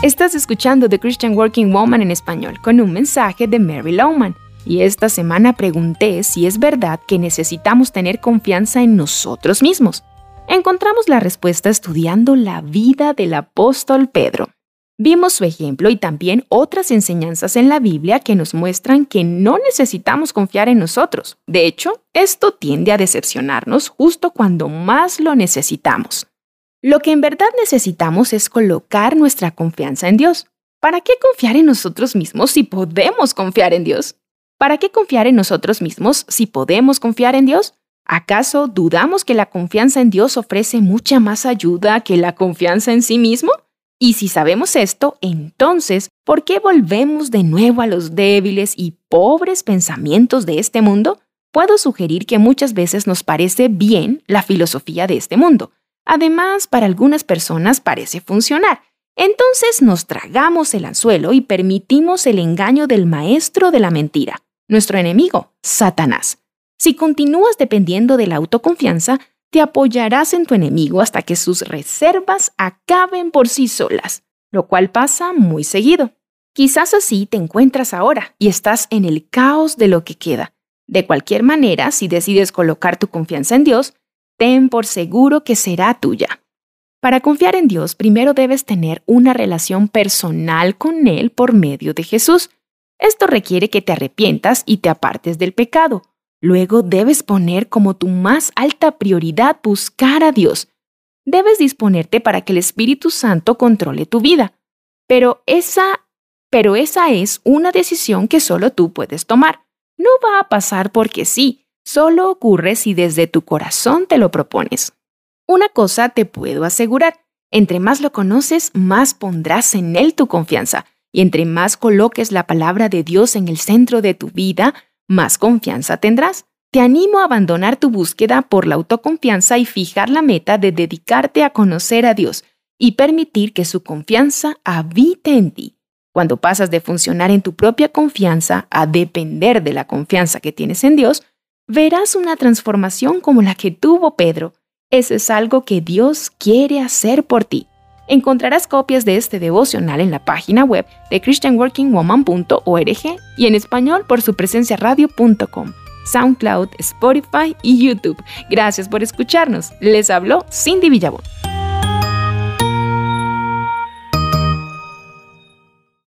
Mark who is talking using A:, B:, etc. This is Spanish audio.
A: Estás escuchando The Christian Working Woman en español con un mensaje de Mary Lowman. Y esta semana pregunté si es verdad que necesitamos tener confianza en nosotros mismos. Encontramos la respuesta estudiando la vida del apóstol Pedro. Vimos su ejemplo y también otras enseñanzas en la Biblia que nos muestran que no necesitamos confiar en nosotros. De hecho, esto tiende a decepcionarnos justo cuando más lo necesitamos. Lo que en verdad necesitamos es colocar nuestra confianza en Dios. ¿Para qué confiar en nosotros mismos si podemos confiar en Dios? ¿Para qué confiar en nosotros mismos si podemos confiar en Dios? ¿Acaso dudamos que la confianza en Dios ofrece mucha más ayuda que la confianza en sí mismo? Y si sabemos esto, entonces, ¿por qué volvemos de nuevo a los débiles y pobres pensamientos de este mundo? Puedo sugerir que muchas veces nos parece bien la filosofía de este mundo. Además, para algunas personas parece funcionar. Entonces nos tragamos el anzuelo y permitimos el engaño del maestro de la mentira, nuestro enemigo, Satanás. Si continúas dependiendo de la autoconfianza, te apoyarás en tu enemigo hasta que sus reservas acaben por sí solas, lo cual pasa muy seguido. Quizás así te encuentras ahora y estás en el caos de lo que queda. De cualquier manera, si decides colocar tu confianza en Dios, ten por seguro que será tuya. Para confiar en Dios, primero debes tener una relación personal con Él por medio de Jesús. Esto requiere que te arrepientas y te apartes del pecado, Luego debes poner como tu más alta prioridad buscar a Dios. Debes disponerte para que el Espíritu Santo controle tu vida. Pero esa, pero esa es una decisión que solo tú puedes tomar. No va a pasar porque sí, solo ocurre si desde tu corazón te lo propones. Una cosa te puedo asegurar, entre más lo conoces, más pondrás en él tu confianza, y entre más coloques la palabra de Dios en el centro de tu vida, más confianza tendrás. Te animo a abandonar tu búsqueda por la autoconfianza y fijar la meta de dedicarte a conocer a Dios y permitir que su confianza habite en ti. Cuando pasas de funcionar en tu propia confianza a depender de la confianza que tienes en Dios, verás una transformación como la que tuvo Pedro. Eso es algo que Dios quiere hacer por ti. Encontrarás copias de este devocional en la página web de christianworkingwoman.org y en español por su presencia radio.com, SoundCloud, Spotify y YouTube. Gracias por escucharnos. Les habló Cindy Villabón.